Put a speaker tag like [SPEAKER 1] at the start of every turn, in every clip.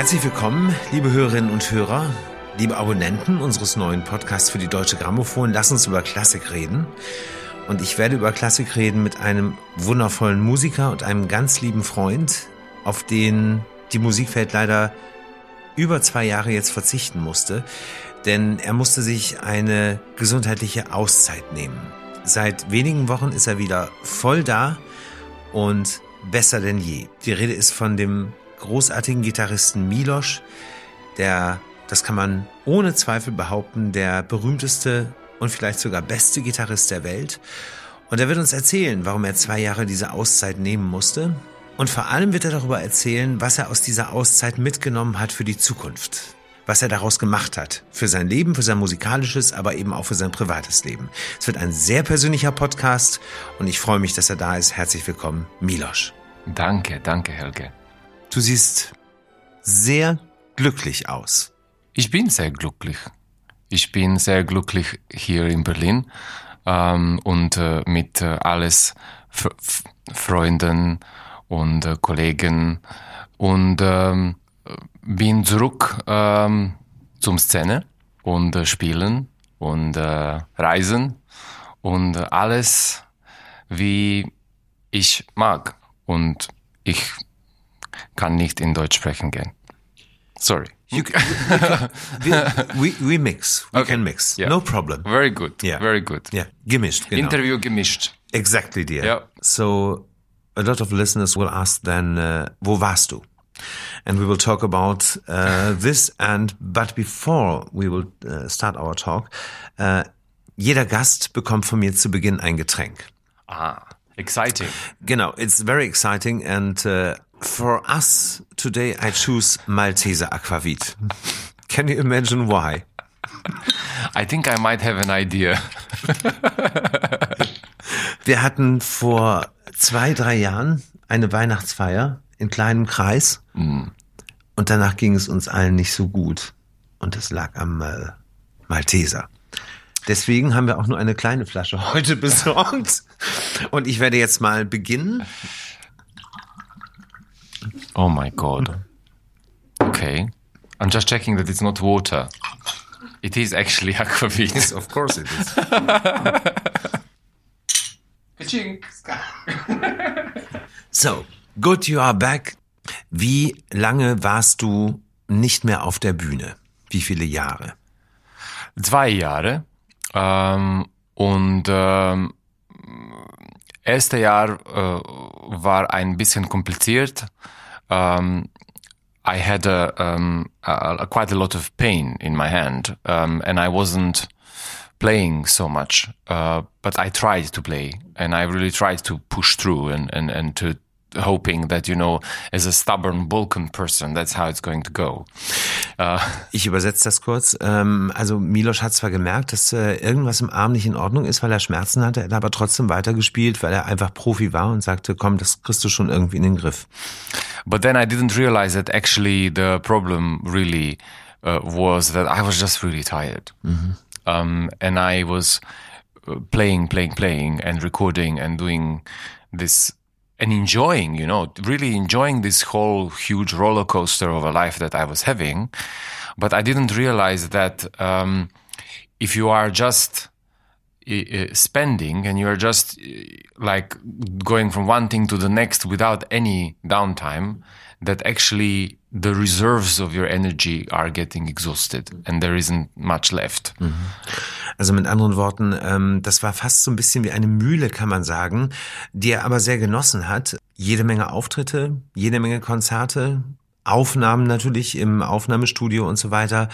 [SPEAKER 1] Herzlich willkommen, liebe Hörerinnen und Hörer, liebe Abonnenten unseres neuen Podcasts für die Deutsche Grammophon. Lass uns über Klassik reden. Und ich werde über Klassik reden mit einem wundervollen Musiker und einem ganz lieben Freund, auf den die Musikwelt leider über zwei Jahre jetzt verzichten musste, denn er musste sich eine gesundheitliche Auszeit nehmen. Seit wenigen Wochen ist er wieder voll da und besser denn je. Die Rede ist von dem großartigen Gitarristen Milosch, der, das kann man ohne Zweifel behaupten, der berühmteste und vielleicht sogar beste Gitarrist der Welt. Und er wird uns erzählen, warum er zwei Jahre diese Auszeit nehmen musste. Und vor allem wird er darüber erzählen, was er aus dieser Auszeit mitgenommen hat für die Zukunft. Was er daraus gemacht hat. Für sein Leben, für sein musikalisches, aber eben auch für sein privates Leben. Es wird ein sehr persönlicher Podcast und ich freue mich, dass er da ist. Herzlich willkommen, Milosch.
[SPEAKER 2] Danke, danke, Helge.
[SPEAKER 1] Du siehst sehr glücklich aus.
[SPEAKER 2] Ich bin sehr glücklich. Ich bin sehr glücklich hier in Berlin ähm, und äh, mit äh, alles F Freunden und äh, Kollegen und ähm, bin zurück ähm, zum Szene und äh, spielen und äh, reisen und alles wie ich mag und ich kann nicht in Deutsch sprechen gehen. Sorry.
[SPEAKER 1] You, we, we, we mix. We
[SPEAKER 2] Okay.
[SPEAKER 1] can mix.
[SPEAKER 2] Yeah.
[SPEAKER 1] No problem.
[SPEAKER 2] Very good.
[SPEAKER 1] Yeah.
[SPEAKER 2] Very good.
[SPEAKER 1] Yeah, gemischt. Genau.
[SPEAKER 2] Interview gemischt.
[SPEAKER 1] Exactly, dear.
[SPEAKER 2] Yeah.
[SPEAKER 1] So a lot of listeners will ask then, uh, wo warst du? And we will talk about uh, this. And but before we will uh, start our talk, uh, jeder Gast bekommt von mir zu Beginn ein Getränk.
[SPEAKER 2] Ah, exciting.
[SPEAKER 1] Genau, it's very exciting. And uh, for us today, I choose Malteser Aquavit. Can you imagine why?
[SPEAKER 2] I think I might have an idea.
[SPEAKER 1] Wir hatten vor zwei, drei Jahren eine Weihnachtsfeier in kleinem Kreis. Und danach ging es uns allen nicht so gut. Und es lag am äh, Malteser. Deswegen haben wir auch nur eine kleine Flasche heute besorgt. Und ich werde jetzt mal beginnen.
[SPEAKER 2] Oh my god. Okay. I'm just checking that it's not water. It is actually aquavit.
[SPEAKER 1] Of course it is. So, good you are back. Wie lange warst du nicht mehr auf der Bühne? Wie viele Jahre?
[SPEAKER 2] Zwei Jahre. Ähm, und ähm, erste Jahr äh, war ein bisschen kompliziert. Ähm, I had a, um, a, a quite a lot of pain in my hand, um, and I wasn't playing so much. Uh, but I tried to play, and I really tried to push through, and and and to hoping that you know, as a stubborn Balkan person, that's how it's going to go.
[SPEAKER 1] Ich übersetze das kurz. Ähm, also Milos hat zwar gemerkt, dass äh, irgendwas im Arm nicht in Ordnung ist, weil er Schmerzen hatte, er hat aber trotzdem weitergespielt, weil er einfach Profi war und sagte, komm, das kriegst du schon irgendwie in den Griff.
[SPEAKER 2] But then I didn't realize that actually the problem really uh, was that I was just really tired. Um, and I was uh, playing, playing, playing, and recording and doing this and enjoying, you know, really enjoying this whole huge roller coaster of a life that I was having. But I didn't realize that um, if you are just spending and you're just uh, like going from one thing to the next without any downtime that actually the reserves of your energy are getting exhausted and there isn't much left
[SPEAKER 1] Also mit anderen Worten, ähm, das war fast so ein bisschen wie eine Mühle, kann man sagen, die er aber sehr genossen hat. Jede Menge Auftritte, jede Menge Konzerte, Aufnahmen natürlich im Aufnahmestudio und so weiter.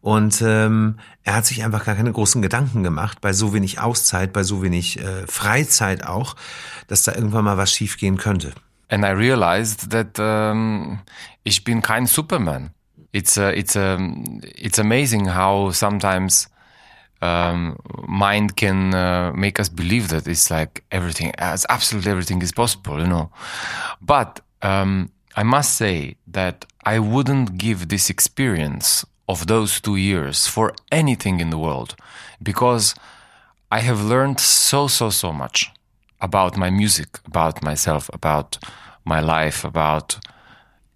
[SPEAKER 1] Und ähm, er hat sich einfach gar keine großen Gedanken gemacht, bei so wenig Auszeit, bei so wenig äh, Freizeit auch, dass da irgendwann mal was schiefgehen könnte.
[SPEAKER 2] and I realized that um, ich bin kein Superman. It's uh, it's um, it's amazing how sometimes um, mind can uh, make us believe that it's like everything, absolutely everything is possible, you know. But um, I must say that I wouldn't give this experience of those two years for anything in the world, because I have learned so so so much about my music, about myself, about my life, about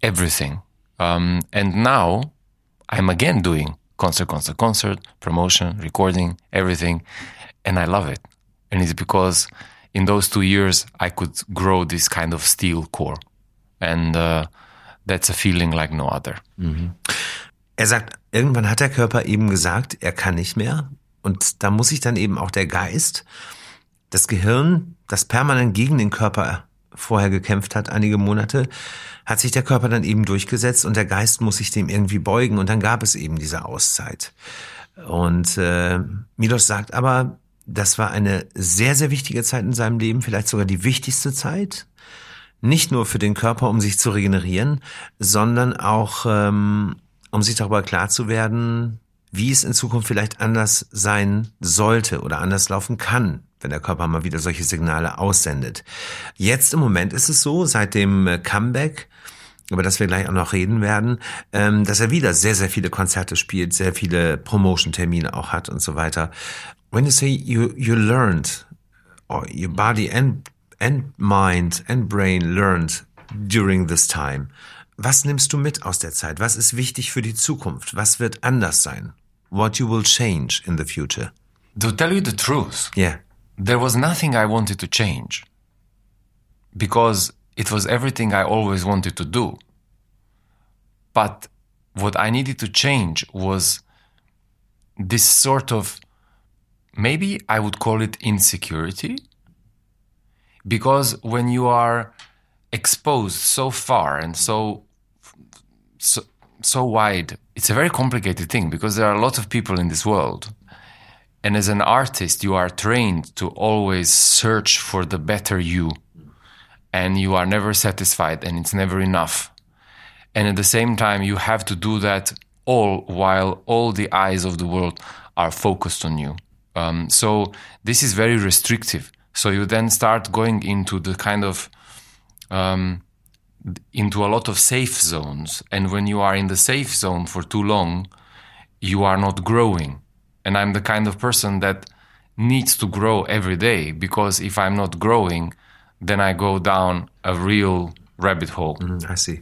[SPEAKER 2] everything. Um, and now I'm again doing concert, concert, concert, promotion, recording, everything. And I love it. And it's because in those two years, I could grow this kind of steel core. And uh, that's a feeling like no other.
[SPEAKER 1] Er sagt, irgendwann hat der Körper eben gesagt, er kann nicht mehr. Und da muss sich dann eben auch der Geist, das Gehirn, das permanent gegen den Körper vorher gekämpft hat, einige Monate, hat sich der Körper dann eben durchgesetzt und der Geist muss sich dem irgendwie beugen und dann gab es eben diese Auszeit. Und äh, Milos sagt aber, das war eine sehr, sehr wichtige Zeit in seinem Leben, vielleicht sogar die wichtigste Zeit. Nicht nur für den Körper, um sich zu regenerieren, sondern auch, ähm, um sich darüber klar zu werden, wie es in Zukunft vielleicht anders sein sollte oder anders laufen kann, wenn der Körper mal wieder solche Signale aussendet. Jetzt im Moment ist es so, seit dem äh, Comeback, über das wir gleich auch noch reden werden, ähm, dass er wieder sehr, sehr viele Konzerte spielt, sehr viele Promotion-Termine auch hat und so weiter. When you say you, you learned, or your body and, and mind and brain learned during this time, was nimmst du mit aus der Zeit? Was ist wichtig für die Zukunft? Was wird anders sein? What you will change in the future?
[SPEAKER 2] To tell you the truth,
[SPEAKER 1] Yeah.
[SPEAKER 2] there was nothing I wanted to change because it was everything I always wanted to do. But what I needed to change was this sort of maybe I would call it insecurity. Because when you are exposed so far and so so, so wide, it's a very complicated thing because there are a lot of people in this world. And as an artist, you are trained to always search for the better you. And you are never satisfied and it's never enough. And at the same time, you have to do that all while all the eyes of the world are focused on you. Um, so this is very restrictive. So you then start going into the kind of um, into a lot of safe zones. And when you are in the safe zone for too long, you are not growing. And I'm the kind of person that needs to grow every day because if I'm not growing, then I go down a real rabbit hole.
[SPEAKER 1] I see.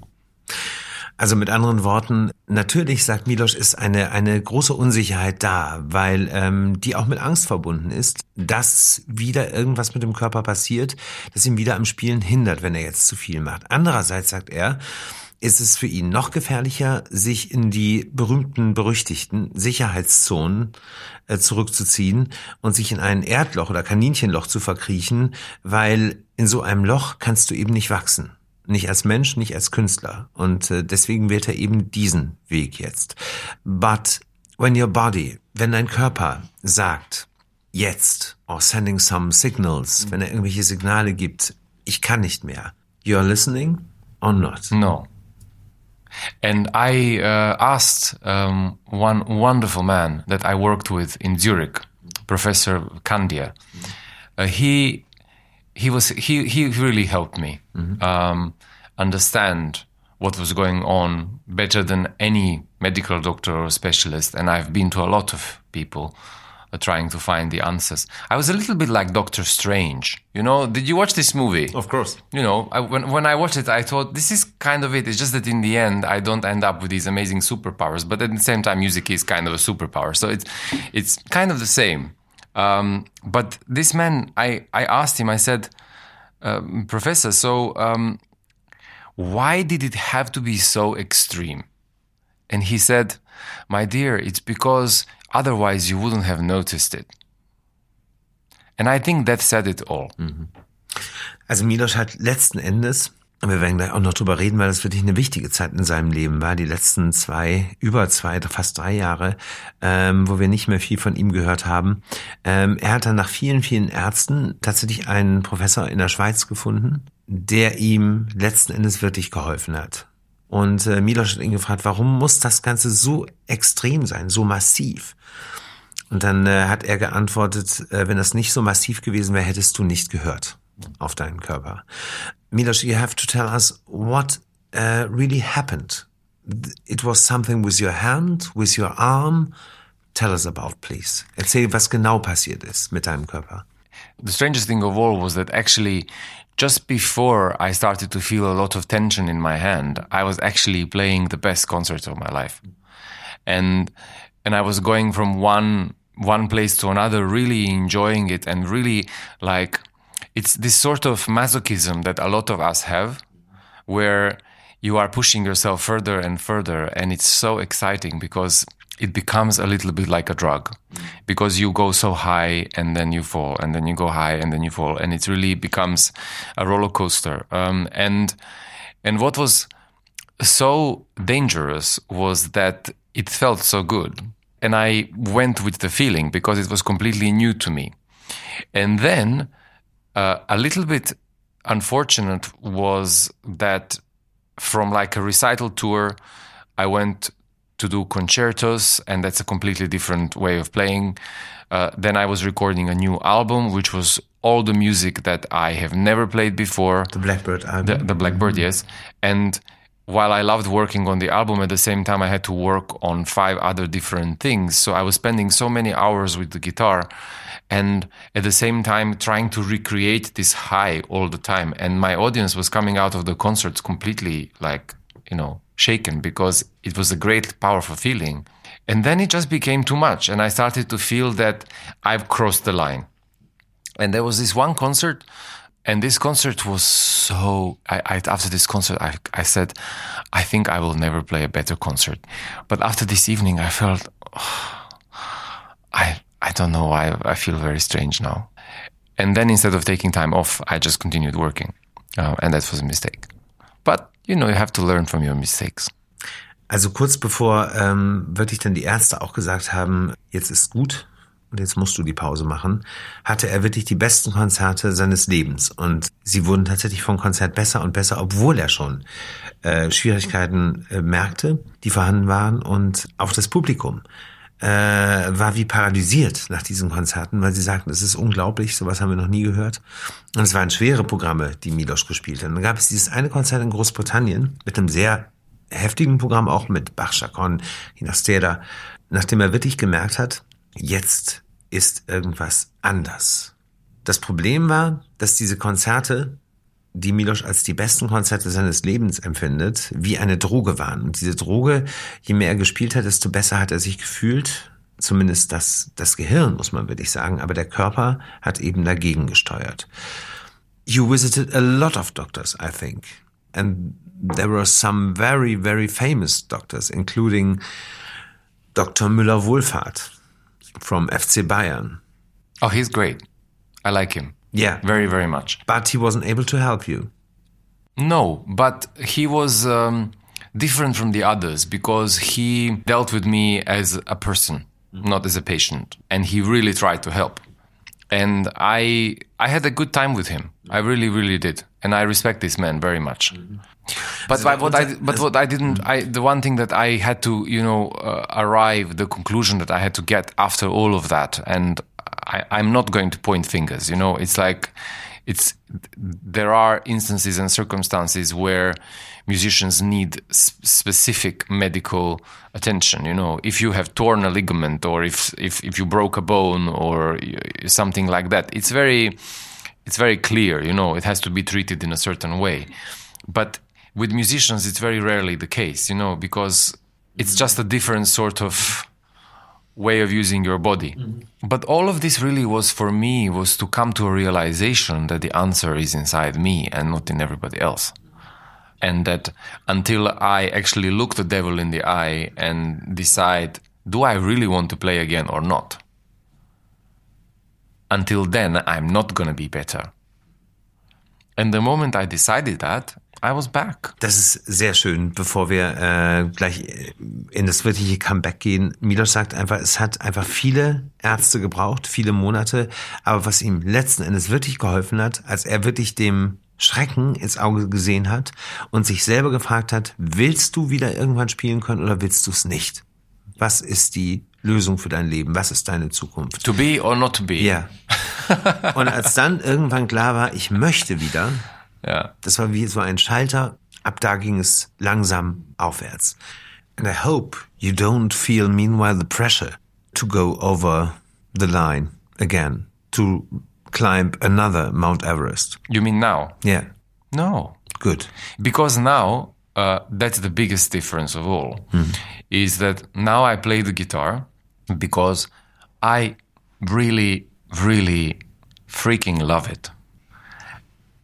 [SPEAKER 1] Also mit anderen Worten, natürlich, sagt Milosch, ist eine, eine große Unsicherheit da, weil ähm, die auch mit Angst verbunden ist, dass wieder irgendwas mit dem Körper passiert, das ihn wieder am Spielen hindert, wenn er jetzt zu viel macht. Andererseits, sagt er, ist es für ihn noch gefährlicher, sich in die berühmten, berüchtigten Sicherheitszonen äh, zurückzuziehen und sich in ein Erdloch oder Kaninchenloch zu verkriechen, weil in so einem Loch kannst du eben nicht wachsen. Nicht als Mensch, nicht als Künstler. Und äh, deswegen wählt er eben diesen Weg jetzt. But when your body, wenn dein Körper sagt, jetzt, or sending some signals, wenn er irgendwelche Signale gibt, ich kann nicht mehr, you're listening or not?
[SPEAKER 2] No. And I uh, asked um, one wonderful man that I worked with in Zurich, Professor Kandia. Uh, he he was he he really helped me um, understand what was going on better than any medical doctor or specialist. And I've been to a lot of people uh, trying to find the answers. I was a little bit like Doctor Strange. You know, did you watch this movie?
[SPEAKER 1] Of course.
[SPEAKER 2] you know, I, when when I watched it, I thought this is kind of it. It's just that in the end, I don't end up with these amazing superpowers. But at the same time, music is kind of a superpower, so it's it's kind of the same. Um, but this man, I I asked him. I said, um, Professor, so um, why did it have to be so extreme? And he said, My dear, it's because otherwise you wouldn't have noticed it. And I think that said it all.
[SPEAKER 1] Also Miloš hat letzten Endes, wir werden gleich auch noch drüber reden, weil das wirklich eine wichtige Zeit in seinem Leben war, die letzten zwei, über zwei, fast drei Jahre, ähm, wo wir nicht mehr viel von ihm gehört haben. Ähm, er hat dann nach vielen, vielen Ärzten tatsächlich einen Professor in der Schweiz gefunden, der ihm letzten Endes wirklich geholfen hat. Und äh, Miloš hat ihn gefragt, warum muss das Ganze so extrem sein, so massiv? Und dann äh, hat er geantwortet, äh, wenn das nicht so massiv gewesen wäre, hättest du nicht gehört auf deinen Körper. Milos, you have to tell us what uh, really happened. It was something with your hand, with your arm. Tell us about, please. Erzähl, was genau passiert ist mit deinem Körper.
[SPEAKER 2] The strangest thing of all was that actually just before I started to feel a lot of tension in my hand, I was actually playing the best concert of my life. And and I was going from one one place to another, really enjoying it and really like it's this sort of masochism that a lot of us have where you are pushing yourself further and further and it's so exciting because it becomes a little bit like a drug. Because you go so high and then you fall and then you go high and then you fall and it really becomes a roller coaster. Um, and and what was so dangerous was that it felt so good. And i went with the feeling because it was completely new to me. And then uh, a little bit unfortunate was that from like a recital tour i went to do concertos, and that's a completely different way of playing. Uh, then I was recording a new album, which was all the music that I have never played before.
[SPEAKER 1] The Blackbird album.
[SPEAKER 2] The, the Blackbird, mm-hmm. yes. And while I loved working on the album, at the same time, I had to work on five other different things. So I was spending so many hours with the guitar and at the same time trying to recreate this high all the time. And my audience was coming out of the concerts completely like, you know, shaken because it was a great, powerful feeling. And then it just became too much. And I started to feel that I've crossed the line. And there was this one concert, and this concert was so. I, I, after this concert, I, I said, I think I will never play a better concert. But after this evening, I felt, oh, I, I don't know why I feel very strange now. And then instead of taking time off, I just continued working. Uh, and that was a mistake. But you know, you have to learn from your mistakes.
[SPEAKER 1] Also kurz bevor ähm, wirklich dann die Ärzte auch gesagt haben, jetzt ist gut und jetzt musst du die Pause machen, hatte er wirklich die besten Konzerte seines Lebens. Und sie wurden tatsächlich von Konzert besser und besser, obwohl er schon äh, Schwierigkeiten äh, merkte, die vorhanden waren und auch das Publikum äh, war wie paralysiert nach diesen Konzerten, weil sie sagten, es ist unglaublich, sowas haben wir noch nie gehört. Und es waren schwere Programme, die Milos gespielt hat. Und dann gab es dieses eine Konzert in Großbritannien mit einem sehr heftigen Programm, auch mit Bach, Chacon, Hinastera, nachdem er wirklich gemerkt hat, jetzt ist irgendwas anders. Das Problem war, dass diese Konzerte die Milos als die besten Konzerte seines Lebens empfindet, wie eine Droge waren. Und diese Droge, je mehr er gespielt hat, desto besser hat er sich gefühlt. Zumindest das, das Gehirn, muss man wirklich sagen. Aber der Körper hat eben dagegen gesteuert. You visited a lot of doctors, I think. And there were some very, very famous doctors, including Dr. Müller-Wohlfahrt from FC Bayern.
[SPEAKER 2] Oh, he's great. I like him.
[SPEAKER 1] Yeah.
[SPEAKER 2] Very, very much.
[SPEAKER 1] But he wasn't able to help you.
[SPEAKER 2] No, but he was um, different from the others because he dealt with me as a person, mm-hmm. not as a patient. And he really tried to help. And I, I had a good time with him. I really, really did. And I respect this man very much. Mm-hmm. But, so what I, but what I didn't, I, the one thing that I had to, you know, uh, arrive, the conclusion that I had to get after all of that, and I, I'm not going to point fingers. You know, it's like it's there are instances and circumstances where musicians need specific medical attention you know? If you have torn a ligament or if if if you broke a bone or something like that it's very it's very clear you know? It has to be treated in a certain way. But with musicians it's very rarely the case you know? Because it's mm. just a different sort of way of using your body. Mm-hmm. But all of this really was for me was to come to a realization that the answer is inside me and not in everybody else. And that until I actually look the devil in the eye and decide, do I really want to play again or not? Until then, I'm not going to be better. And the moment I decided that, I was back.
[SPEAKER 1] Das ist sehr schön, bevor wir äh, gleich in das wirkliche Comeback gehen. Milos sagt einfach, es hat einfach viele Ärzte gebraucht, viele Monate. Aber was ihm letzten Endes wirklich geholfen hat, als er wirklich dem Schrecken ins Auge gesehen hat und sich selber gefragt hat, willst du wieder irgendwann spielen können oder willst du es nicht? Was ist die Lösung für dein Leben? Was ist deine Zukunft?
[SPEAKER 2] To be or not to be.
[SPEAKER 1] Ja. Und als dann irgendwann klar war, ich möchte wieder,
[SPEAKER 2] ja.
[SPEAKER 1] Das war wie so ein Schalter. Ab da ging es langsam aufwärts. And I hope you don't feel meanwhile the pressure to go over the line again, to climb another Mount Everest.
[SPEAKER 2] You mean now?
[SPEAKER 1] Yeah,
[SPEAKER 2] No.
[SPEAKER 1] good.
[SPEAKER 2] Because now, uh, that's the biggest difference of all, is that now I play the guitar because I really, really freaking love it.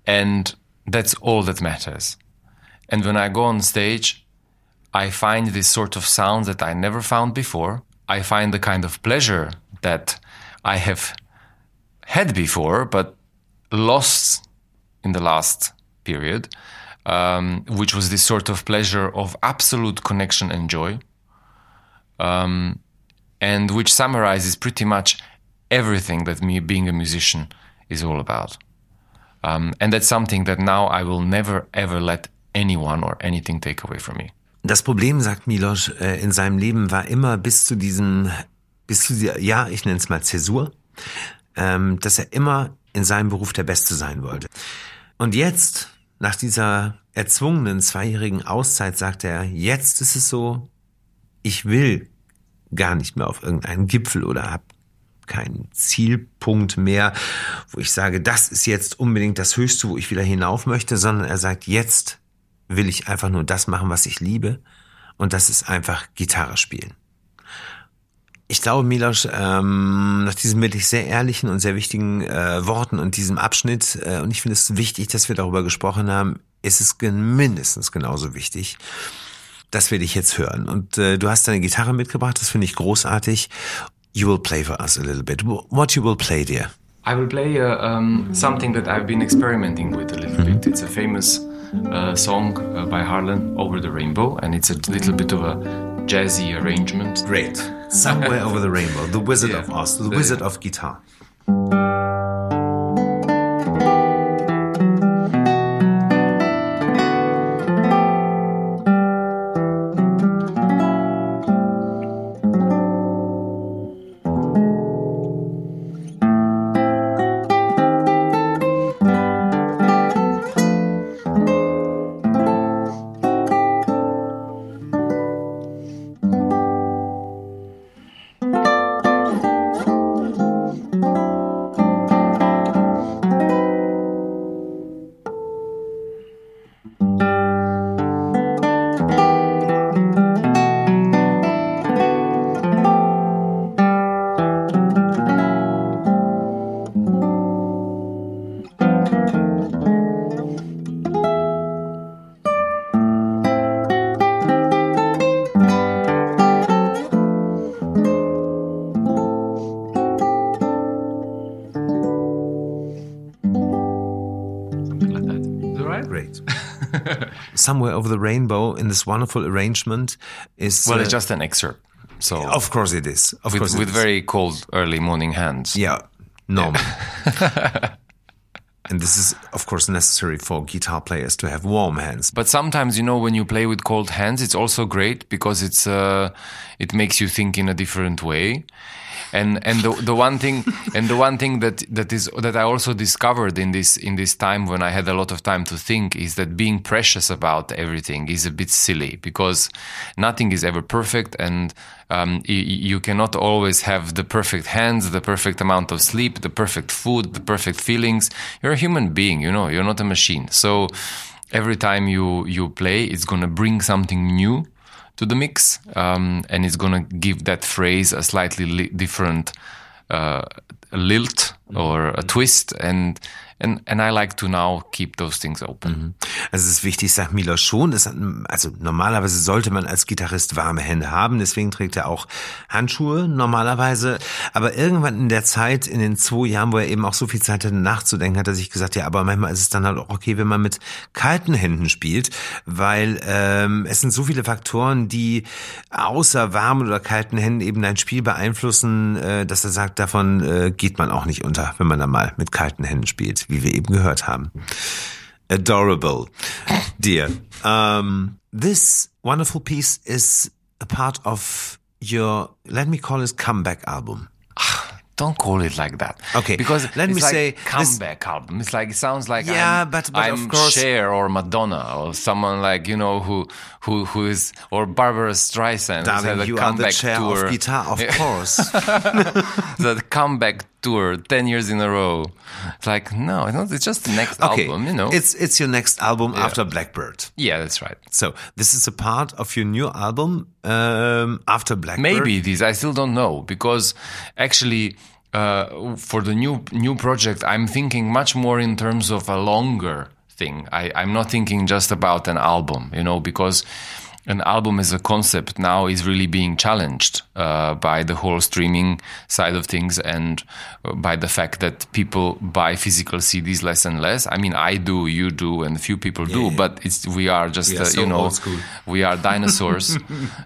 [SPEAKER 2] And that's all that matters. And when I go on stage, I find this sort of sound that I never found before. I find the kind of pleasure that I have had before, but lost in the last period, um, which was this sort of pleasure of absolute connection and joy, um, and which summarizes pretty much everything that me being a musician is all about. Um, and that's something that now I will never ever let anyone or anything take away from me.
[SPEAKER 1] Das Problem, sagt Milos, äh, in seinem Leben war immer bis zu diesem, bis zu dieser, ja, ich nenne es mal Zäsur, ähm, dass er immer in seinem Beruf der Beste sein wollte. Und jetzt, nach dieser erzwungenen zweijährigen Auszeit, sagt er, jetzt ist es so, ich will gar nicht mehr auf irgendeinen Gipfel oder hab keinen Zielpunkt mehr, wo ich sage, das ist jetzt unbedingt das Höchste, wo ich wieder hinauf möchte, sondern er sagt, jetzt will ich einfach nur das machen, was ich liebe. Und das ist einfach Gitarre spielen. Ich glaube, Milos, ähm, nach diesen wirklich sehr ehrlichen und sehr wichtigen äh, Worten und diesem Abschnitt, äh, und ich finde es wichtig, dass wir darüber gesprochen haben, ist es mindestens genauso wichtig, dass wir dich jetzt hören. Und äh, du hast deine Gitarre mitgebracht, das finde ich großartig. You will play for us a little bit. What you will play, dear?
[SPEAKER 2] I will play uh, um, something that I've been experimenting with a little bit. It's a famous uh, song uh, by Arlen, Over the Rainbow, and it's a little bit of a jazzy arrangement.
[SPEAKER 1] Great. Somewhere over the rainbow. The Wizard
[SPEAKER 2] Yeah.
[SPEAKER 1] of Oz. The- Wizard of Guitar. Somewhere over the rainbow in this wonderful arrangement is.
[SPEAKER 2] Well,
[SPEAKER 1] uh,
[SPEAKER 2] it's just an excerpt. So
[SPEAKER 1] Of course it is. Of course
[SPEAKER 2] with,
[SPEAKER 1] it
[SPEAKER 2] with
[SPEAKER 1] is.
[SPEAKER 2] very cold early morning hands.
[SPEAKER 1] Yeah, normal. and this is, of course, necessary for guitar players to have warm hands.
[SPEAKER 2] But sometimes, you know, when you play with cold hands, it's also great because it's uh, it makes you think in a different way. And and the the one thing and the one thing that that is that I also discovered in this in this time when I had a lot of time to think is that being precious about everything is a bit silly because nothing is ever perfect and um, you cannot always have the perfect hands, the perfect amount of sleep, the perfect food, the perfect feelings. You're a human being, you know. You're not a machine. So every time you you play, it's gonna bring something new to the mix, um, and it's gonna give that phrase a slightly li- different uh, lilt or a twist, and and and I like to now keep those things open.
[SPEAKER 1] Also es ist wichtig, sagt Milos schon. Das, also normalerweise sollte man als Gitarrist warme Hände haben, deswegen trägt er auch Handschuhe normalerweise. Aber irgendwann in der Zeit, in den zwei Jahren, wo er eben auch so viel Zeit hatte nachzudenken, hat er sich gesagt, ja, aber manchmal ist es dann halt auch okay, wenn man mit kalten Händen spielt, weil ähm, es sind so viele Faktoren, die außer warmen oder kalten Händen eben dein Spiel beeinflussen, äh, dass er sagt, davon äh, geht man auch nicht unter, wenn man dann mal mit kalten Händen spielt, wie wir eben gehört haben. Adorable, dear. Um, this wonderful piece is a part of your, let me call it comeback album.
[SPEAKER 2] Don't call it like that.
[SPEAKER 1] Okay,
[SPEAKER 2] because
[SPEAKER 1] let me
[SPEAKER 2] like
[SPEAKER 1] say
[SPEAKER 2] comeback album. It's like it sounds like
[SPEAKER 1] Yeah,
[SPEAKER 2] I'm,
[SPEAKER 1] but- but
[SPEAKER 2] I'm
[SPEAKER 1] of course-
[SPEAKER 2] Cher or Madonna or someone like you know who who who is or Barbara Streisand.
[SPEAKER 1] Darling,
[SPEAKER 2] a
[SPEAKER 1] you are the
[SPEAKER 2] comeback
[SPEAKER 1] chair
[SPEAKER 2] tour.
[SPEAKER 1] of guitar, of course.
[SPEAKER 2] the comeback tour 10 years in a row. It's like, no, it's, not, just the next
[SPEAKER 1] Okay,
[SPEAKER 2] album, you know?
[SPEAKER 1] It's it's your next album after Blackbird.
[SPEAKER 2] yeah, that's right.
[SPEAKER 1] So this is a part of your new album um, after Blackbird.
[SPEAKER 2] Maybe this, I still don't know because actually, uh, for the new new project, I'm thinking much more in terms of a longer thing. I, I'm not thinking just about an album, you know, because an album as a concept now is really being challenged uh, by the whole streaming side of things and uh, by the fact that people buy physical CDs less and less. I mean, I do, you do, and a few people do,
[SPEAKER 1] yeah.
[SPEAKER 2] but it's we are just
[SPEAKER 1] We are
[SPEAKER 2] uh,
[SPEAKER 1] so
[SPEAKER 2] you know we are dinosaurs,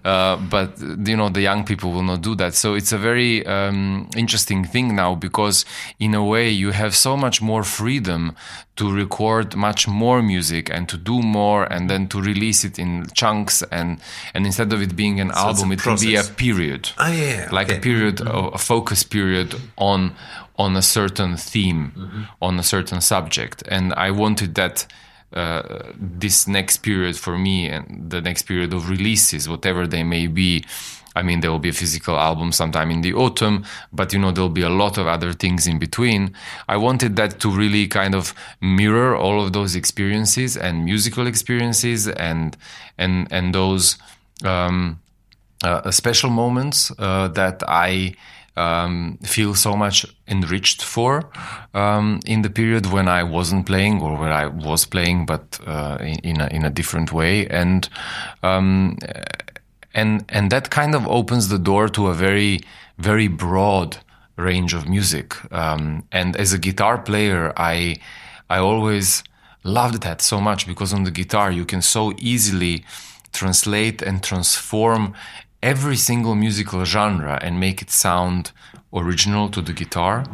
[SPEAKER 2] uh, but you know the young people will not do that. So it's a very um, interesting thing now because in a way you have so much more freedom to record much more music and to do more and then to release it in chunks and and instead of it being an
[SPEAKER 1] a
[SPEAKER 2] album, it can be a period,
[SPEAKER 1] Ah, yeah, yeah,
[SPEAKER 2] like
[SPEAKER 1] okay.
[SPEAKER 2] a period, a focus period on on a certain theme, on a certain subject, and I wanted that uh, this next period for me and the next period of releases, whatever they may be. I mean, there will be a physical album sometime in the autumn, but you know, there'll be a lot of other things in between. I wanted that to really kind of mirror all of those experiences and musical experiences and, and, and those, um, uh, special moments uh, that I um, feel so much enriched for um, in the period when I wasn't playing or where I was playing, but uh, in, in, a, in a different way. And um, and and that kind of opens the door to a very very broad range of music. Um, and as a guitar player, I I always loved that so much because on the guitar you can so easily translate and transform every single musical genre and make it sound original to the guitar.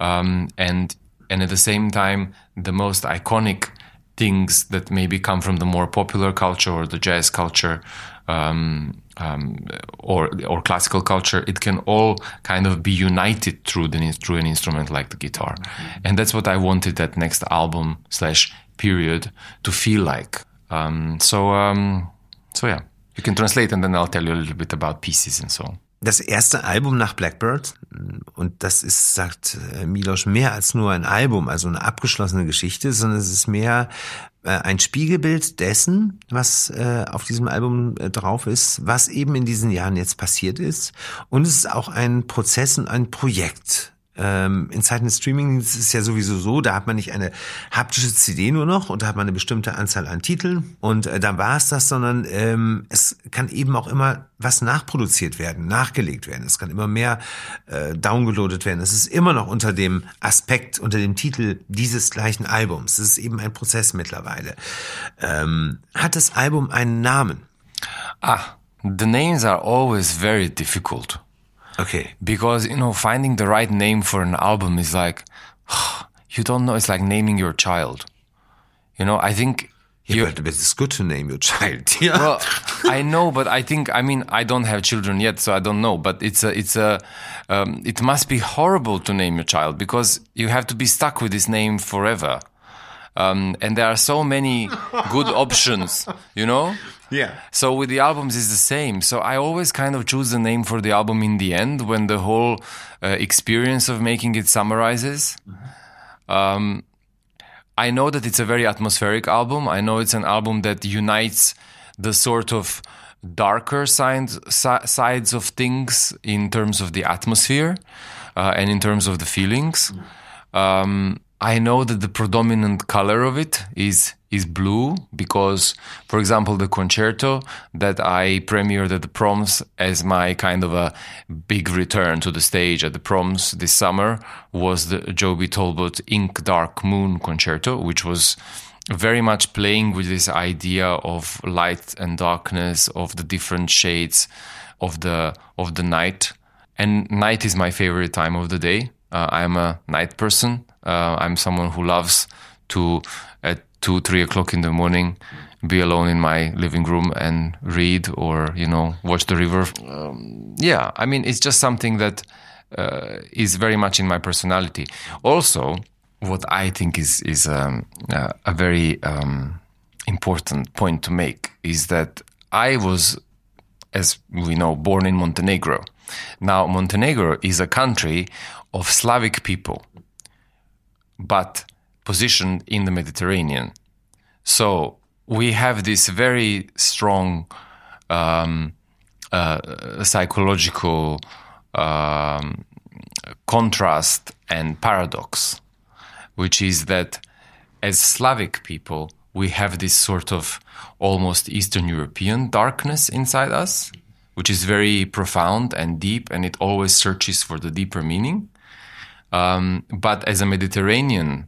[SPEAKER 2] Um, and and at the same time, the most iconic things that maybe come from the more popular culture or the jazz culture um, um, or or classical culture, it can all kind of be united through the through an instrument like the guitar, and that's what I wanted that next album slash period to feel like. Um, so um, so yeah, you can translate, and then I'll tell you a little bit about pieces and so on.
[SPEAKER 1] Das erste Album nach Blackbird, und das ist, sagt äh, Milos, mehr als nur ein Album, also eine abgeschlossene Geschichte, sondern es ist mehr ein Spiegelbild dessen, was äh, auf diesem Album äh, drauf ist, was eben in diesen Jahren jetzt passiert ist. Und es ist auch ein Prozess und ein Projekt. Ähm, in Zeiten des Streamings ist es ja sowieso so, da hat man nicht eine haptische CD nur noch und da hat man eine bestimmte Anzahl an Titeln und äh, dann war es das, sondern ähm, es kann eben auch immer was nachproduziert werden, nachgelegt werden. Es kann immer mehr äh, downgeloadet werden. Es ist immer noch unter dem Aspekt, unter dem Titel dieses gleichen Albums. Es ist eben ein Prozess mittlerweile. Ähm, hat das Album einen Namen?
[SPEAKER 2] Ah, the names are always very difficult.
[SPEAKER 1] Okay.
[SPEAKER 2] because you know finding the right name for an album is like you don't know it's like naming your child you know i think
[SPEAKER 1] Yeah,
[SPEAKER 2] you
[SPEAKER 1] but it's good to name your child. Yeah.
[SPEAKER 2] well i know but i think i mean i don't have children yet so i don't know but it's a it's a um, it must be horrible to name your child because you have to be stuck with this name forever um, and there are so many good options you know
[SPEAKER 1] yeah.
[SPEAKER 2] so with the albums it's the same. So I always kind of choose the name for the album in the end when the whole uh, experience of making it summarizes. Um, I know that it's a very atmospheric album. I know it's an album that unites the sort of darker sides si- sides of things in terms of the atmosphere uh, and in terms of the feelings. Um, I know that the predominant color of it is is blue because, for example, the concerto that I premiered at the proms as my kind of a big return to the stage at the proms this summer was the Joby Talbot Ink Dark Moon concerto, which was very much playing with this idea of light and darkness, of the different shades of the of the night. And night is my favorite time of the day. Uh, I'm a night person. Uh, I'm someone who loves to at two, three o'clock in the morning be alone in my living room and read or you know watch the river. Um, yeah, I mean it's just something that uh, is very much in my personality. Also, what I think is is um, uh, a very um, important point to make is that I was, as we know, born in Montenegro. Now, Montenegro is a country of Slavic people, but positioned in the Mediterranean. So we have this very strong um, uh, psychological um, contrast and paradox, which is that as Slavic people, we have this sort of almost Eastern European darkness inside us, which is very profound and deep, and it always searches for the deeper meaning. Um, but as a Mediterranean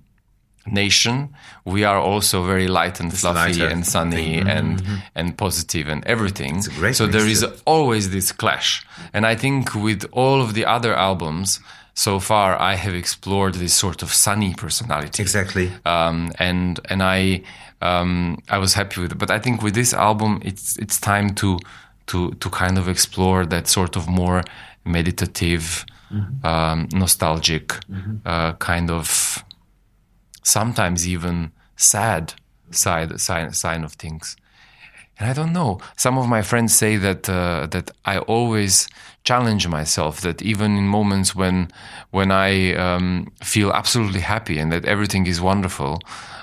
[SPEAKER 2] nation, we are also very light and fluffy and sunny
[SPEAKER 1] thing.
[SPEAKER 2] and and positive and everything.
[SPEAKER 1] a great
[SPEAKER 2] so there is always this clash, and I think with all of the other albums so far, I have explored this sort of sunny personality
[SPEAKER 1] Exactly.
[SPEAKER 2] um, and and I um, I was happy with it. But I think with this album, it's it's time to to to kind of explore that sort of more meditative, um, nostalgic uh, kind of sometimes even sad side side side of things. And I don't know. Some of my friends say that uh, that I always challenge myself. That even in moments when when I um, feel absolutely happy and that everything is wonderful,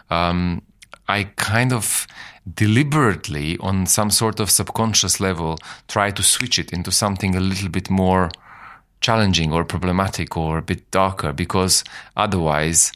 [SPEAKER 2] um, I kind of deliberately, on some sort of subconscious level, try to switch it into something a little bit more challenging or problematic or a bit darker, because otherwise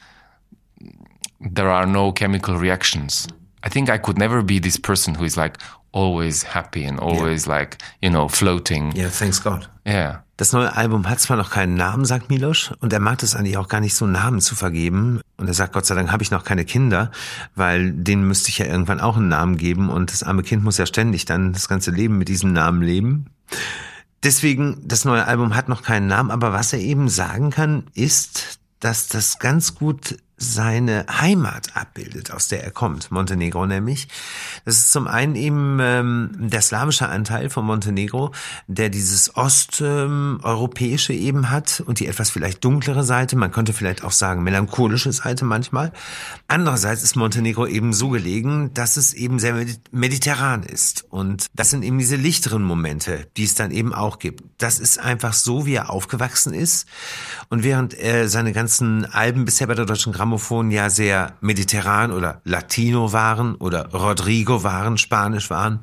[SPEAKER 2] there are no chemical reactions. I think I could never be this person who is like always happy and always like, you know, floating.
[SPEAKER 1] Ja, thanks God.
[SPEAKER 2] Yeah.
[SPEAKER 1] Das neue Album hat zwar noch keinen Namen, sagt Milos, und er mag es eigentlich auch gar nicht so Namen zu vergeben. Und er sagt, Gott sei Dank habe ich noch keine Kinder, weil denen müsste ich ja irgendwann auch einen Namen geben und das arme Kind muss ja ständig dann das ganze Leben mit diesem Namen leben. Deswegen, das neue Album hat noch keinen Namen, aber was er eben sagen kann, ist, dass das ganz gut seine Heimat abbildet, aus der er kommt, Montenegro nämlich. Das ist zum einen eben ähm, der slawische Anteil von Montenegro, der dieses osteuropäische eben hat und die etwas vielleicht dunklere Seite, man könnte vielleicht auch sagen melancholische Seite manchmal. Andererseits ist Montenegro eben so gelegen, dass es eben sehr medi- mediterran ist und das sind eben diese lichteren Momente, die es dann eben auch gibt. Das ist einfach so, wie er aufgewachsen ist und während er seine ganzen Alben bisher bei der Deutschen Grammophon ja sehr mediterran oder Latino waren oder Rodrigo waren, Spanisch waren,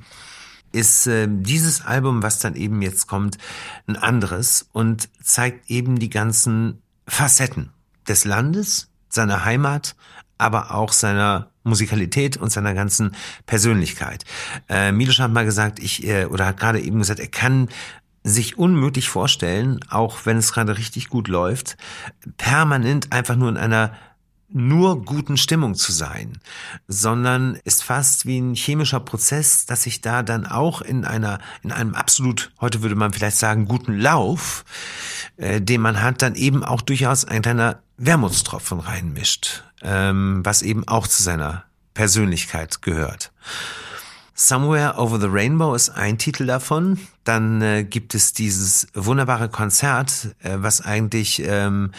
[SPEAKER 1] ist äh, dieses Album, was dann eben jetzt kommt, ein anderes und zeigt eben die ganzen Facetten des Landes, seiner Heimat, aber auch seiner Musikalität und seiner ganzen Persönlichkeit. Äh, Milos hat mal gesagt, ich, äh, oder hat gerade eben gesagt, er kann sich unmöglich vorstellen, auch wenn es gerade richtig gut läuft, permanent einfach nur in einer nur guten Stimmung zu sein, sondern ist fast wie ein chemischer Prozess, dass sich da dann auch in einer, in einem absolut, heute würde man vielleicht sagen, guten Lauf, äh, den man hat, dann eben auch durchaus ein kleiner Wermutstropfen reinmischt, ähm, was eben auch zu seiner Persönlichkeit gehört. Somewhere Over the Rainbow ist ein Titel davon. Dann äh, gibt es dieses wunderbare Konzert, äh, was eigentlich, ähm,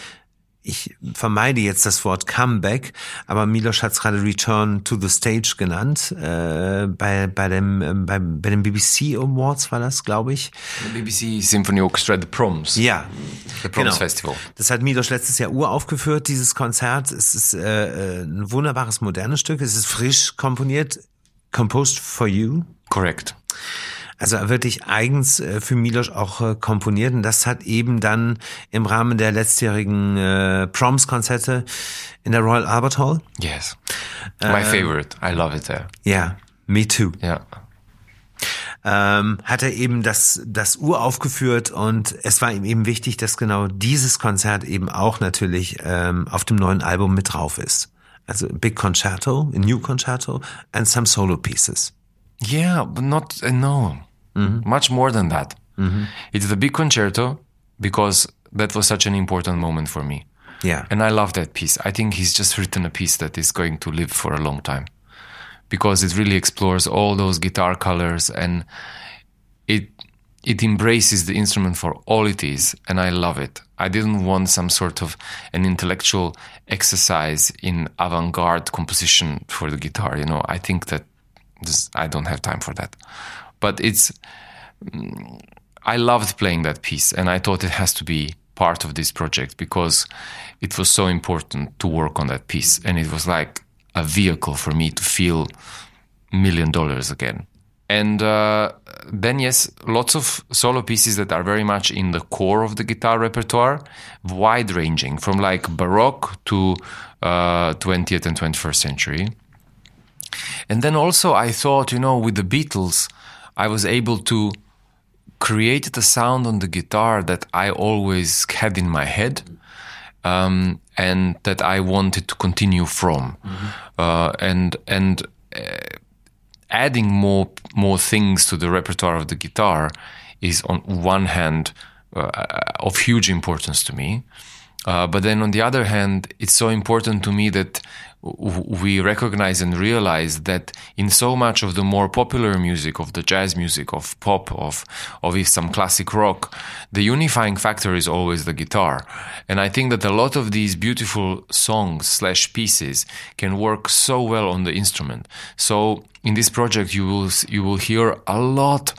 [SPEAKER 1] ich vermeide jetzt das Wort Comeback, aber Milos hat es gerade Return to the Stage genannt. Äh, bei, bei, dem, ähm, bei, bei den BBC Awards war das, glaube ich.
[SPEAKER 2] BBC Symphony Orchestra, The Proms.
[SPEAKER 1] Ja,
[SPEAKER 2] The Proms
[SPEAKER 1] genau.
[SPEAKER 2] Festival.
[SPEAKER 1] Das hat Milos letztes Jahr uraufgeführt, dieses Konzert. Es ist äh, äh, ein wunderbares, modernes Stück. Es ist frisch komponiert, composed for you.
[SPEAKER 2] Correct.
[SPEAKER 1] Also wirklich eigens äh, für Milos auch äh, komponiert. Und das hat eben dann im Rahmen der letztjährigen äh, Proms-Konzerte in der Royal Albert Hall.
[SPEAKER 2] Yes. My favorite. I love it there.
[SPEAKER 1] Ja, me too.
[SPEAKER 2] Yeah.
[SPEAKER 1] ähm, hat er eben das, das uraufgeführt und es war ihm eben wichtig, dass genau dieses Konzert eben auch natürlich ähm, auf dem neuen Album mit drauf ist. Also Big Concerto, a New Concerto and some solo pieces.
[SPEAKER 2] Yeah, but not uh, no. Mm-hmm. Much more than that. Mm-hmm. It's the big concerto because that was such an important moment for me.
[SPEAKER 1] Yeah.
[SPEAKER 2] And I love that piece. I think he's just written a piece that is going to live for a long time because it really explores all those guitar colors and it it embraces the instrument for all it is and I love it. I didn't want some sort of an intellectual exercise in avant-garde composition for the guitar, you know. I think that this, I don't have time for that. But it's I loved playing that piece, and I thought it has to be part of this project because it was so important to work on that piece, and it was like a vehicle for me to feel million dollars again. And uh, then, yes, lots of solo pieces that are very much in the core of the guitar repertoire, wide ranging from like Baroque to uh, 20th and 21st century. And then also, I thought, you know, with the Beatles, I was able to create the sound on the guitar that I always had in my head. Um, and that I wanted to continue from, mm-hmm. uh, and and uh, adding more more things to the repertoire of the guitar is on one hand uh, of huge importance to me. Uh, but then on the other hand, it's so important to me that we recognize and realize that in so much of the more popular music, of the jazz music, of pop, of of some classic rock, the unifying factor is always the guitar. And I think that a lot of these beautiful songs slash pieces can work so well on the instrument. So in this project, you will you will hear a lot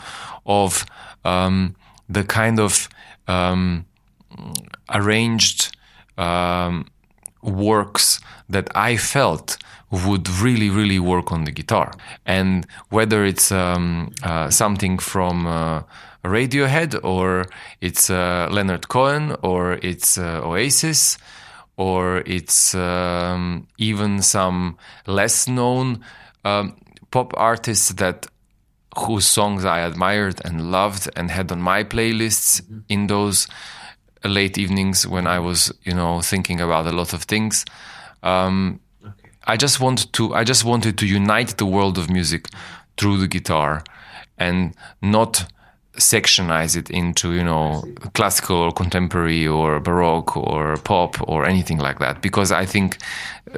[SPEAKER 2] of um, the kind of um, arranged um, works that I felt would really, really work on the guitar. And whether it's um, uh, something from uh, Radiohead or it's uh, Leonard Cohen or it's uh, Oasis or it's um, even some less known um, pop artists that whose songs I admired and loved and had on my playlists mm-hmm. in those late evenings when I was, you know, thinking about a lot of things. Um, okay. I just wanted to. I just wanted to unite the world of music through the guitar, and not sectionize it into you know classical or contemporary or baroque or pop or anything like that because i think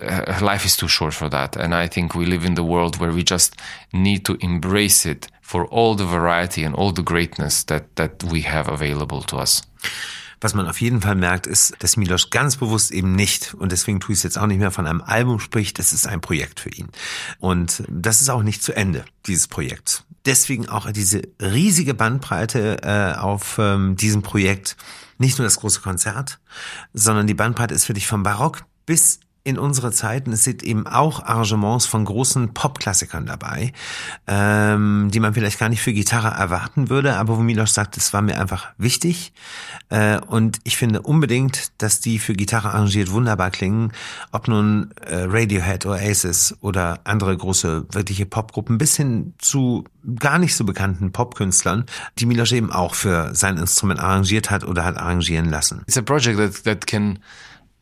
[SPEAKER 2] uh, life is too short for that and i think we live in the world where we just need to embrace it for all the variety and all the greatness that that we have available to us
[SPEAKER 1] Was man auf jeden Fall merkt, ist, dass Milos ganz bewusst eben nicht, und deswegen tue ich es jetzt auch nicht mehr von einem Album spricht, das ist ein Projekt für ihn. Und das ist auch nicht zu Ende, dieses Projekt. Deswegen auch diese riesige Bandbreite äh, auf ähm, diesem Projekt. Nicht nur das große Konzert, sondern die Bandbreite ist für dich vom Barock bis in unsere Zeiten. Es sind eben auch Arrangements von großen Popklassikern dabei, ähm, die man vielleicht gar nicht für Gitarre erwarten würde, aber wo Milos sagt, es war mir einfach wichtig. Äh, und ich finde unbedingt, dass die für Gitarre arrangiert wunderbar klingen, ob nun äh, Radiohead, Oasis oder andere große wirkliche Popgruppen bis hin zu gar nicht so bekannten Popkünstlern, die Milos eben auch für sein Instrument arrangiert hat oder hat arrangieren lassen.
[SPEAKER 2] It's a project that, that can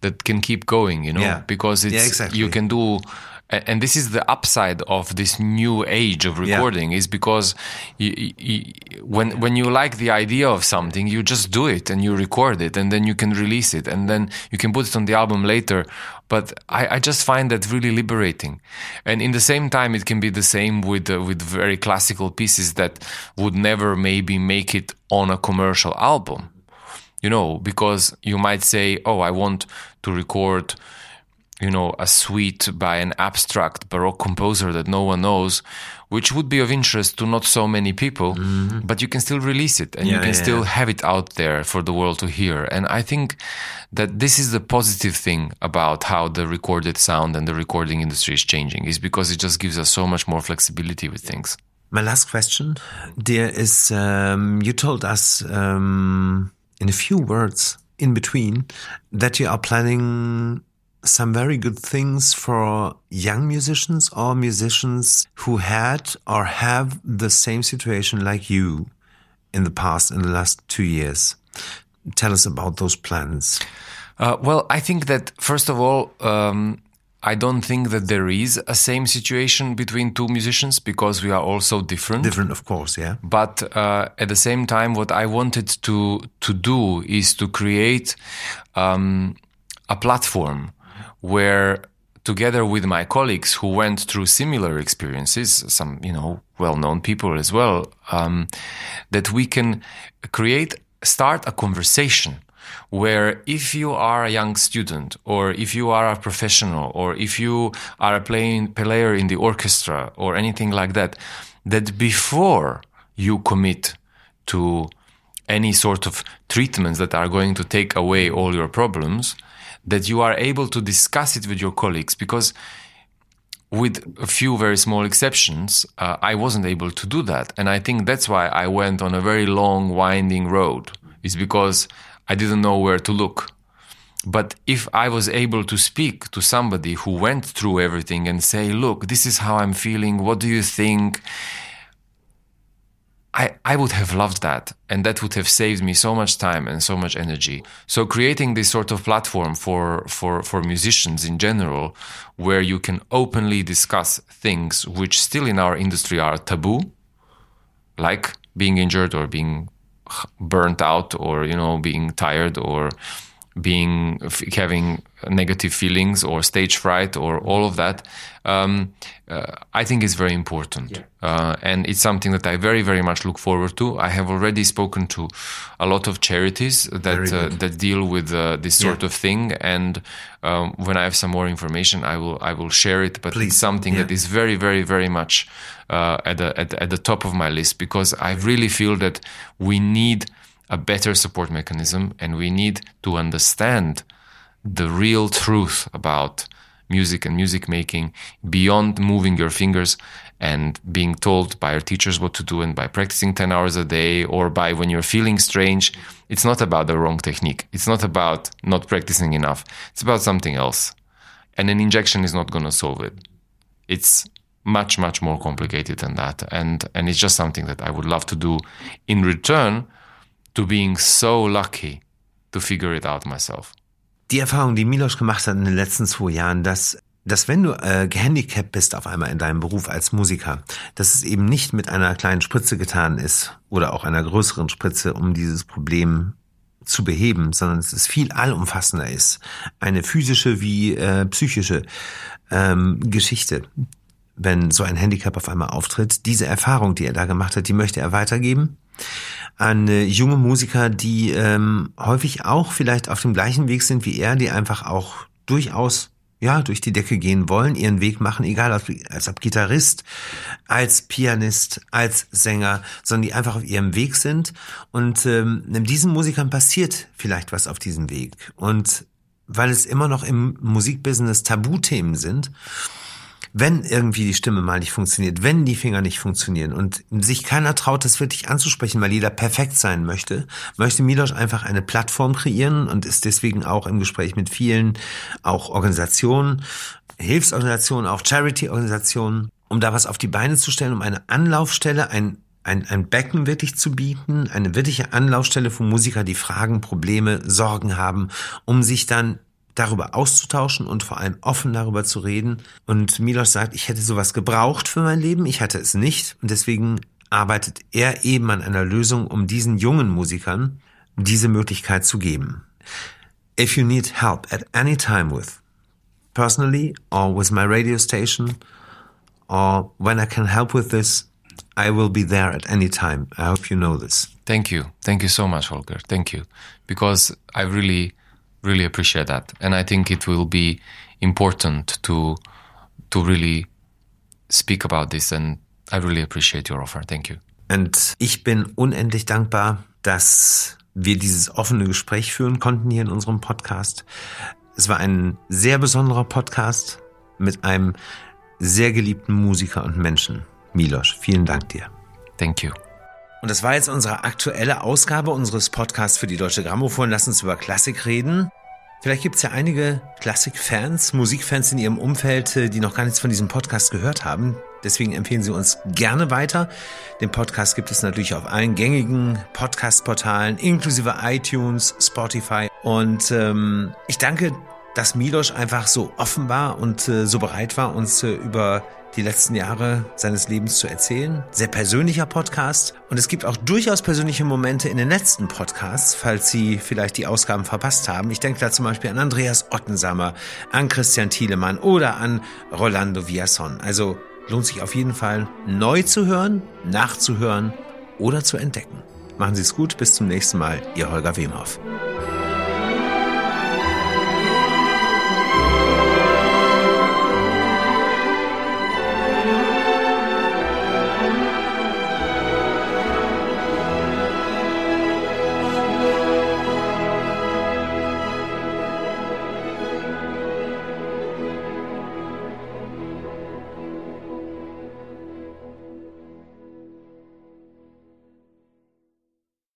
[SPEAKER 2] that can keep going, you know, yeah. because it's
[SPEAKER 1] yeah, exactly.
[SPEAKER 2] you can do and this is the upside of this new age of recording yeah. is because you, you, when when you like the idea of something you just do it and you record it and then you can release it and then you can put it on the album later but I, I just find that really liberating and in the same time it can be the same with uh, with very classical pieces that would never maybe make it on a commercial album you know, because you might say, oh, I want to record, you know, a suite by an abstract Baroque composer that no one knows, which would be of interest to not so many people, mm-hmm. but you can still release it and yeah, you can yeah, still yeah. have it out there for the world to hear. And I think that this is the positive thing about how the recorded sound and the recording industry is changing, is because it just gives us so much more flexibility with things.
[SPEAKER 1] My last question, dear, is um, you told us. Um in a few words in between that you are planning some very good things for young musicians or musicians who had or have the same situation like you in the past, in the last two years. Tell us about those plans.
[SPEAKER 2] Uh, well, I think that first of all, um, I don't think that there is a same situation between two musicians because we are all so different.
[SPEAKER 1] Different, of course, yeah.
[SPEAKER 2] But uh, at the same time, what I wanted to to do is to create um, a platform where, together with my colleagues who went through similar experiences, some you know well-known people as well, um, that we can create start a conversation where if you are a young student or if you are a professional or if you are a playing player in the orchestra or anything like that, that before you commit to any sort of treatments that are going to take away all your problems, that you are able to discuss it with your colleagues because with a few very small exceptions, uh, I wasn't able to do that. And I think that's why I went on a very long, winding road, is because I didn't know where to look. But if I was able to speak to somebody who went through everything and say, look, this is how I'm feeling, what do you think? I, I would have loved that. And that would have saved me so much time and so much energy. So creating this sort of platform for, for, for musicians in general, where you can openly discuss things which still in our industry are taboo, like being injured or being burnt out or, you know, being tired or being having negative feelings or stage fright or all of that um, uh, i think is very important yeah. uh, and it's something that i very very much look forward to i have already spoken to a lot of charities that uh, that deal with uh, this sort yeah. of thing and um, when i have some more information i will i will share it but Please. it's something yeah. that is very very very much uh, at the, at, at the top of my list because i really feel that we need a better support mechanism and we need to understand the real truth about music and music making beyond moving your fingers and being told by your teachers what to do and by practicing 10 hours a day or by when you're feeling strange. It's not about the wrong technique. It's not about not practicing enough. It's about something else. And an injection is not going to solve it. It's much, much more complicated than that. And, and it's just something that I would love to do in return to being so lucky to figure it out myself.
[SPEAKER 1] Die Erfahrung, die Milos gemacht hat in den letzten zwei Jahren, dass dass wenn du äh, gehandicapt bist auf einmal in deinem Beruf als Musiker, dass es eben nicht mit einer kleinen Spritze getan ist oder auch einer größeren Spritze, um dieses Problem zu beheben, sondern dass es viel allumfassender ist. Eine physische wie äh, psychische ähm, Geschichte. Wenn so ein Handicap auf einmal auftritt, diese Erfahrung, die er da gemacht hat, die möchte er weitergeben an äh, junge Musiker, die ähm, häufig auch vielleicht auf dem gleichen Weg sind wie er, die einfach auch durchaus ja, durch die Decke gehen wollen, ihren Weg machen, egal als, als ob Gitarrist, als Pianist, als Sänger, sondern die einfach auf ihrem Weg sind. Und ähm, diesen Musikern passiert vielleicht was auf diesem Weg. Und weil es immer noch im Musikbusiness Tabuthemen sind, wenn irgendwie die Stimme mal nicht funktioniert, wenn die Finger nicht funktionieren und sich keiner traut, das wirklich anzusprechen, weil jeder perfekt sein möchte, möchte Milos einfach eine Plattform kreieren und ist deswegen auch im Gespräch mit vielen, auch Organisationen, Hilfsorganisationen, auch Charity-Organisationen, um da was auf die Beine zu stellen, um eine Anlaufstelle, ein ein, ein Becken wirklich zu bieten, eine wirkliche Anlaufstelle für Musiker, die Fragen, Probleme, Sorgen haben, um sich dann darüber auszutauschen und vor allem offen darüber zu reden. Und Milos sagt, ich hätte sowas gebraucht für mein Leben, ich hatte es nicht und deswegen arbeitet er eben an einer Lösung, um diesen jungen Musikern diese Möglichkeit zu geben. If you need help at any time with, personally or with my radio station, or when I can help with this, I will be there at any time. I hope you know this.
[SPEAKER 2] Thank you. Thank you so much, Holger. Thank you. Because I really really appreciate that, and I think it will be important to to really speak about this. And I really appreciate your offer. Thank you.
[SPEAKER 1] Und ich bin unendlich dankbar, dass wir dieses offene Gespräch führen konnten hier in unserem Podcast. Es war ein sehr besonderer Podcast mit einem sehr geliebten Musiker und Menschen. Milos, vielen Dank dir.
[SPEAKER 2] Thank you.
[SPEAKER 1] Und das war jetzt unsere aktuelle Ausgabe unseres Podcasts für die Deutsche Grammophon. Lass uns über Klassik reden. Vielleicht gibt es ja einige Klassikfans, Musikfans in Ihrem Umfeld, äh, die noch gar nichts von diesem Podcast gehört haben. Deswegen empfehlen Sie uns gerne weiter. Den Podcast gibt es natürlich auf allen gängigen Podcast-Portalen, inklusive iTunes, Spotify. Und ähm, ich danke, dass Milos einfach so offen war und äh, so bereit war, uns äh, über die letzten Jahre seines Lebens zu erzählen. Sehr persönlicher Podcast. Und es gibt auch durchaus persönliche Momente in den letzten Podcasts, falls Sie vielleicht die Ausgaben verpasst haben. Ich denke da zum Beispiel an Andreas Ottensammer, an Christian Thielemann oder an Rolando Villason. Also lohnt sich auf jeden Fall neu zu hören, nachzuhören oder zu entdecken. Machen Sie es gut, bis zum nächsten Mal. Ihr Holger Wemhoff.